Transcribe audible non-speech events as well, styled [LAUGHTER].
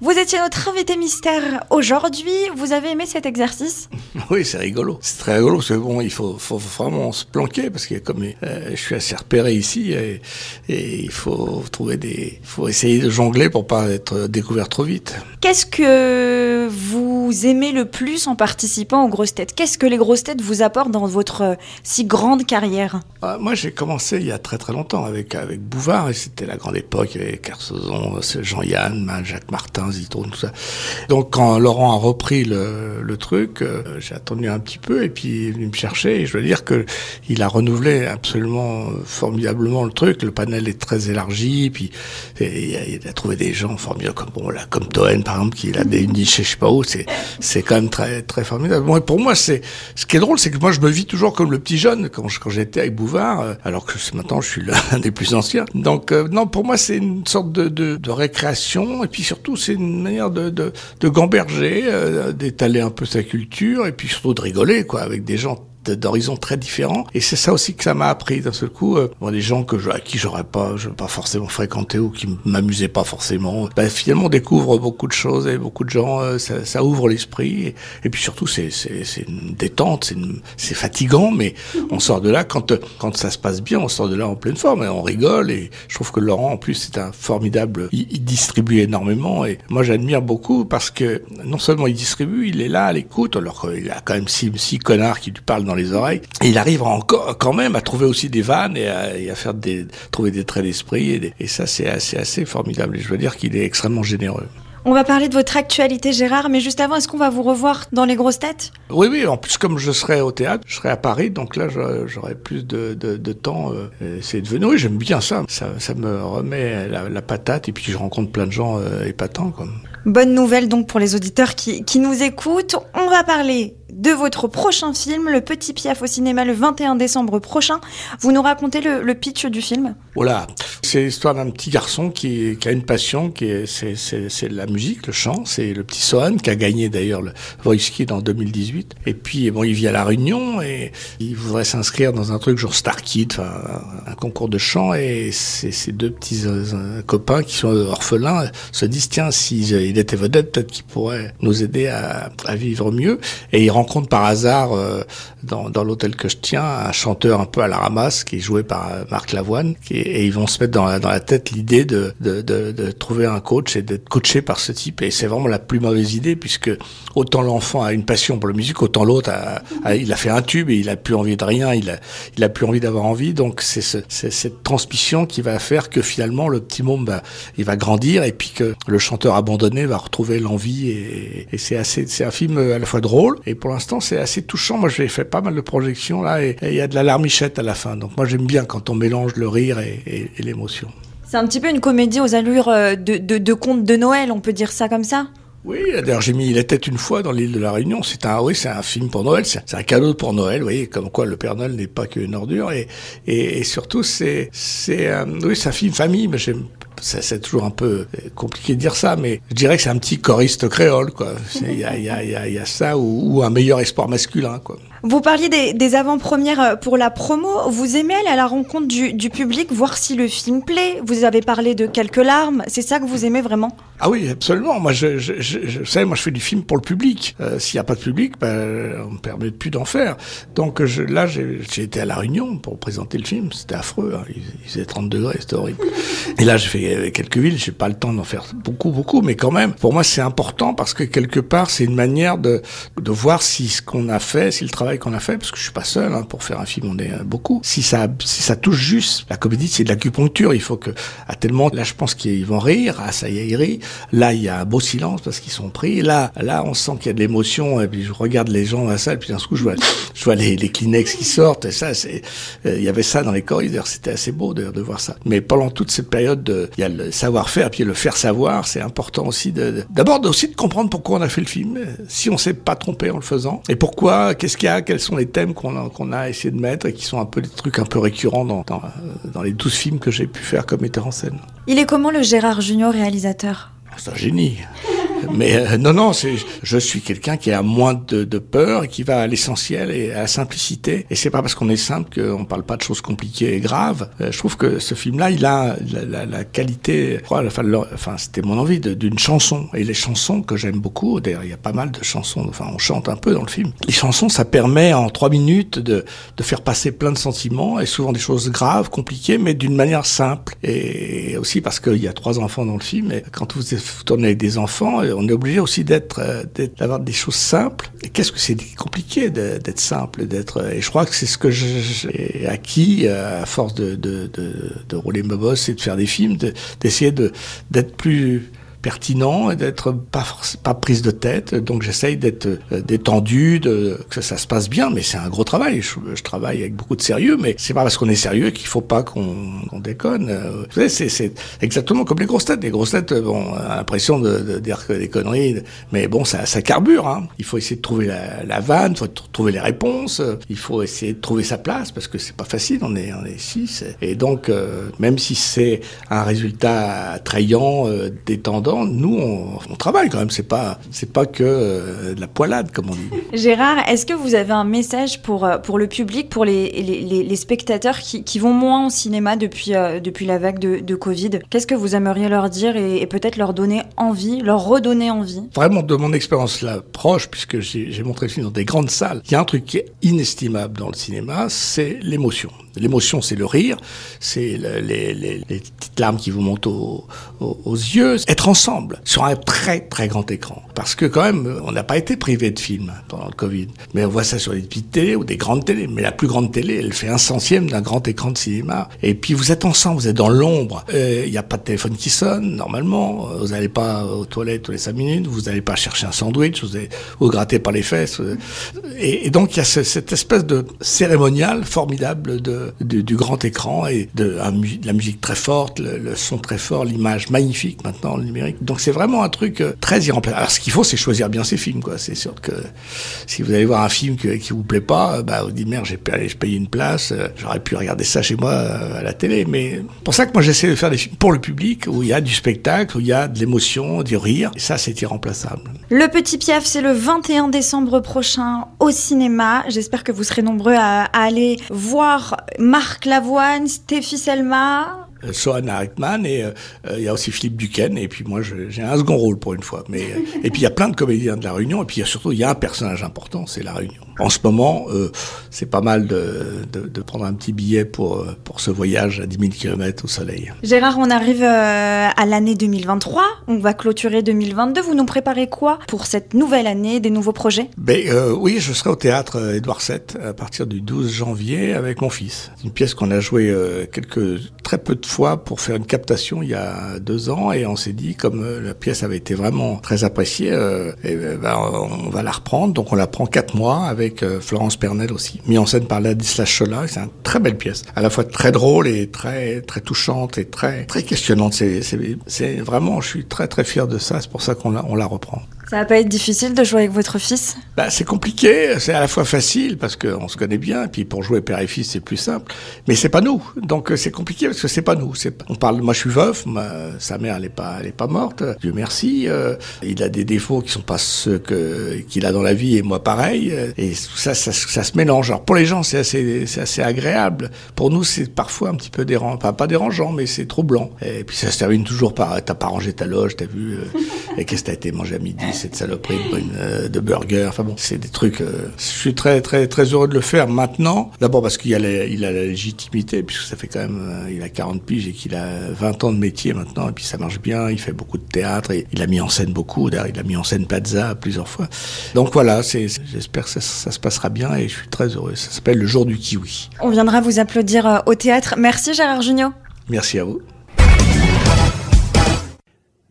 Vous étiez notre invité mystère aujourd'hui. Vous avez aimé cet exercice [LAUGHS] Oui, c'est rigolo. C'est très rigolo parce que bon, il faut, faut vraiment se planquer parce que comme euh, je suis assez repéré ici et, et il faut trouver des, faut essayer de jongler pour pas être découvert trop vite. Qu'est-ce que vous aimez le plus en participant aux grosses têtes? Qu'est-ce que les grosses têtes vous apportent dans votre euh, si grande carrière? Ah, Moi, j'ai commencé il y a très très longtemps avec avec Bouvard et c'était la grande époque avec Carsozon, Jean-Yann, Jacques Martin, Zitrone, tout ça. Donc quand Laurent a repris le, le truc, euh, j'ai attendu un petit peu et puis il est venu me chercher et je dois dire que il a renouvelé absolument euh, formidablement le truc. Le panel est très élargi, puis et il, a, il a trouvé des gens formidables comme bon là, comme Toen par exemple qui a des niches, je sais pas où. C'est c'est quand même très très formidable. Moi, pour moi, c'est ce qui est drôle, c'est que moi je me vis toujours comme le petit jeune quand j'étais avec Bouvard, euh, alors que maintenant je suis l'un [LAUGHS] des plus anciens. Donc euh, non, pour moi c'est une sorte de, de, de récréation et puis surtout c'est une manière de de, de gamberger, euh, d'étaler un peu sa culture et puis surtout de rigoler quoi avec des gens d'horizons très différents. Et c'est ça aussi que ça m'a appris. D'un seul coup euh, bon, des gens que je, à qui j'aurais pas je pas forcément fréquenté ou qui m'amusaient pas forcément ben, finalement on découvre beaucoup de choses et beaucoup de gens euh, ça, ça ouvre l'esprit. Et, puis surtout c'est c'est une détente c'est fatigant mais on sort de là quand quand ça se passe bien on sort de là en pleine forme et on rigole. Et je trouve que Laurent en plus c'est un formidable il, il distribue énormément. Et moi j'admire beaucoup parce que non seulement il distribue il est là à l'écoute alors qu'il a quand même six, six connards qui lui parlent dans les oreilles et il arrive encore quand même à trouver aussi des vannes et à, et à faire des trouver des traits d'esprit et, ça c'est assez assez formidable et je veux dire qu'il est extrêmement généreux On va parler de votre actualité Gérard, mais juste avant, est-ce qu'on va vous revoir dans les grosses têtes? Oui, oui, en plus, comme je serai au théâtre, je serai à Paris, donc là, j'aurai plus de, de, de temps. euh, c'est devenu, oui, j'aime bien ça. ça. Ça me remet la, la patate, et puis je rencontre plein de gens euh, épatants, quoi. Bonne nouvelle donc pour les auditeurs qui, qui nous écoutent. On va parler de votre prochain film, Le Petit Piaf au cinéma le 21 décembre prochain. Vous nous racontez le, pitch du film? Voilà, c'est l'histoire d'un petit garçon qui, a une passion, qui est, c'est, la musique, le chant. C'est le petit Sohan qui a gagné d'ailleurs le Voice Kid en 2018. Et puis, bon, il vit à La Réunion et il voudrait s'inscrire dans un truc genre Star Kid, un, concours de chant. Et ces deux petits euh, copains qui sont orphelins se disent, tiens, s'il était vedette, peut-être qu'il pourrait nous aider à, à vivre mieux. Et ils rencontrent par hasard euh, dans, dans l'hôtel que je tiens un chanteur un peu à la ramasse qui est joué par euh, Marc Lavoine et ils vont se mettre dans la, tête l'idée de, de, de, de trouver un coach et d'être coaché par ce type et c'est vraiment la plus mauvaise idée puisque autant l'enfant a une passion pour la musique autant l'autre a, il a fait un tube et il a plus envie de rien il a il a plus envie d'avoir envie donc c'est ce, cette transmission qui va faire que finalement le petit môme va il va grandir et puis que le chanteur abandonné va retrouver l'envie et, et c'est assez c'est un film à la fois drôle et pour l'instant c'est assez touchant moi j'ai fait pas mal de projections là et il y a de la larmichette à la fin donc moi j'aime bien quand on mélange le rire et, et- et l'émotion C'est un petit peu une comédie aux allures euh, de, de, de conte de Noël, on peut dire ça comme ça? Oui, d'ailleurs j'ai mis Il était une fois dans l'île de la Réunion. C'est un, oui, c'est un film pour Noël. C'est un cadeau pour Noël. Vous voyez, comme quoi le Père Noël n'est pas qu'une ordure. Et, et, et surtout, c'est, c'est, oui, c'est un film famille. Mais j'aime, c'est, toujours un peu euh, compliqué de dire ça, mais je dirais que c'est un petit choriste créole, quoi. Il y a, il y a, il y a, il y a ça ou, ou un meilleur espoir masculin, quoi. Vous parliez des, des avant-premières euh, pour la promo. Vous aimez aller à la rencontre du, du public, voir si le film plaît? Vous avez parlé de quelques larmes. C'est ça que vous aimez vraiment? Ah oui, absolument. Moi, je, je, je, je vous savez, moi, je fais du film pour le public. Euh, S'il n'y a pas de public, ben, on me permet plus d'en faire. Donc je, là, j'ai j'ai été à la Réunion pour présenter le film. C'était affreux. Hein. Il, il faisait 30 degrés, c'était horrible. Et là, j'ai fait euh, quelques villes. J'ai pas le temps d'en faire beaucoup, beaucoup, mais quand même, pour moi, c'est important parce que quelque part, c'est une manière de, de voir si ce qu'on a fait, si le travail qu'on a fait, parce que je suis pas seul hein, pour faire un film, on est euh, beaucoup. Si ça, si ça touche juste, la comédie, c'est de l'acupuncture. Il faut que, à tellement, là, je pense qu'ils vont rire. Ah, ça y est, ils rient. Là, il y a un beau silence parce qu'ils sont pris. Là, là, on sent qu'il y a de l'émotion. Et puis je regarde les gens dans la salle, puis d'un coup, je vois, je vois les, les Kleenex qui sortent. Et ça, c'est, euh, il y avait ça dans les corridors. C'était assez beau de, de voir ça. Mais pendant toute cette période de, il y a le savoir-faire, puis le faire savoir. C'est important aussi de, d'abord aussi de comprendre pourquoi on a fait le film, si on s'est pas trompé en le faisant, et pourquoi, qu'est-ce qu'il y a, quels sont les thèmes qu'on a, qu'on a essayé de mettre et qui sont un peu des trucs un peu récurrents dans, dans, dans les douze films que j'ai pu faire comme metteur en scène. Il est comment le Gérard Junior réalisateur? C'est un génie. Mais euh, non, non, c'est, je suis quelqu'un qui a moins de, de peur et qui va à l'essentiel et à la simplicité. Et c'est pas parce qu'on est simple qu'on parle pas de choses compliquées et graves. Euh, je trouve que ce film-là, il a la, la, la qualité, je enfin c'était mon envie d'une chanson. Et les chansons que j'aime beaucoup, d'ailleurs, il y a pas mal de chansons, enfin, on chante un peu dans le film. Les chansons, ça permet en trois minutes de, de faire passer plein de sentiments et souvent des choses graves, compliquées, mais d'une manière simple. Et aussi parce qu'il y a trois enfants dans le film, et quand vous tournez avec des enfants, on est obligé aussi d'être, euh, d'avoir des choses simples. Qu'est-ce que c'est compliqué d'être simple, d'être. Et je crois que c'est ce que j'ai acquis euh, à force de, rouler ma bosse et de faire des films, d'essayer de, d'être plus pertinent et d'être pas pas prise de tête. Donc j'essaye d'être euh, détendu, de que ça se passe bien. Mais c'est un gros travail. Je, je, travaille avec beaucoup de sérieux, mais c'est pas parce qu'on est sérieux qu'il faut pas qu'on qu déconne. Euh, vous savez, c'est exactement comme les grosses têtes. Les grosses têtes, bon, on a l'impression de, de, dire que des conneries, mais bon, ça, ça carbure. Hein. Il faut essayer de trouver la, la vanne, il faut trouver les réponses. Il faut essayer de trouver sa place parce que c'est pas facile. On est on est six et donc euh, même si c'est un résultat attrayant, euh, détendant nous, on, on, travaille quand même. C'est pas, c'est pas que euh, de la poilade, comme on dit. Gérard, est-ce que vous avez un message pour, euh, pour le public, pour les, les, les spectateurs qui, qui, vont moins au cinéma depuis, euh, depuis la vague de, de Covid? Qu'est-ce que vous aimeriez leur dire et, et peut-être leur donner envie, leur redonner envie? Vraiment, de mon expérience là proche, puisque j'ai montré le film dans des grandes salles, il y a un truc qui est inestimable dans le cinéma, c'est l'émotion. L'émotion, c'est le rire, c'est le, les, les, les, petites larmes qui vous montent aux, aux, yeux. Être ensemble sur un très très grand écran. Parce que quand même, on n'a pas été privé de films pendant le Covid. Mais on voit ça sur des petites télés ou des grandes télés. Mais la plus grande télé, elle fait un centième d'un grand écran de cinéma. Et puis vous êtes ensemble, vous êtes dans l'ombre. Il n'y a pas de téléphone qui sonne, normalement. Vous n'allez pas aux toilettes tous les cinq minutes. Vous n'allez pas chercher un sandwich. Vous allez vous gratter par les fesses. Et, donc il y a ce, cette espèce de cérémonial formidable de du, grand écran et de, la musique très forte, le, son très fort, l'image magnifique maintenant, le numérique. Donc c'est vraiment un truc euh, très irremplaçable. Alors ce qu'il faut, c'est choisir bien ses films, quoi. C'est sûr que si vous allez voir un film que, qui vous plaît pas, bah vous dites merde, j'ai payé, une place, euh, j'aurais pu regarder ça chez moi euh, à la télé. Mais pour ça que moi j'essaie de faire des films pour le public où il y a du spectacle, où il y a de l'émotion, du rire. Et ça, c'est irremplaçable. Le Petit Piaf, c'est le 21 décembre prochain au cinéma. J'espère que vous serez nombreux à aller voir Marc Lavoine, Stéphie Selma, Sohan Hartmann et il euh, y a aussi Philippe Duquesne et puis moi j'ai un second rôle pour une fois. Mais et puis il y a plein de comédiens de la Réunion et puis surtout il y a un personnage important c'est la Réunion en ce moment euh, c'est pas mal de, de, de, prendre un petit billet pour pour ce voyage à 10 000 km au soleil. Gérard on arrive euh, à l'année 2023 on va clôturer 2022 vous nous préparez quoi pour cette nouvelle année des nouveaux projets? Ben euh, oui je serai au théâtre Édouard VII à partir du 12 janvier avec mon fils. Une pièce qu'on a joué quelques très peu de fois pour faire une captation il y a deux ans. Et on s'est dit comme euh, la pièce avait été vraiment très appréciée, euh, et ben, on va la reprendre. Donc on la prend quatre mois avec euh, Florence Pernel aussi, mis en scène par Ladislas Chola. C'est une très belle pièce, à la fois très drôle et très très touchante et très très questionnante. C'est vraiment, je suis très très fier de ça. C'est pour ça qu'on la on la reprend. Ça va pas être difficile de jouer avec votre fils? Bah, C'est compliqué, c'est à la fois facile parce qu'on se connaît bien, et puis pour jouer père et fils c'est plus simple, mais c'est pas nous. Donc c'est compliqué parce que c'est pas nous. On parle, moi je suis veuf, sa mère elle est pas, elle est pas morte, Dieu merci. Euh, il a des défauts qui sont pas ceux que qu'il a dans la vie et moi pareil. Et tout ça, ça, se mélange. Alors pour les gens c'est assez, assez agréable. Pour nous c'est parfois un petit peu dérangeant, pas, pas dérangeant, mais c'est trop blanc. Et puis ça se termine toujours par t'as pas rangé ta loge, t'as vu, euh, et qu'est-ce que t'as été mangé à midi cette saloperie de, euh, de burger. Enfin bon, c'est des trucs. Euh, je suis très très très heureux de le faire maintenant. D'abord parce qu'il a la, il a la légitimité puisque ça fait quand même euh, il a 40 piges et qu'il a 20 ans de métier maintenant et puis ça marche bien. Il fait beaucoup de théâtre et il a mis en scène beaucoup. D'ailleurs, il a mis en scène Plaza plusieurs fois. Donc voilà, c'est j'espère que ça, ça, se passera bien et je suis très heureux. Ça s'appelle le jour du kiwi. On viendra vous applaudir au théâtre. Merci Gérard Junior. Merci à vous.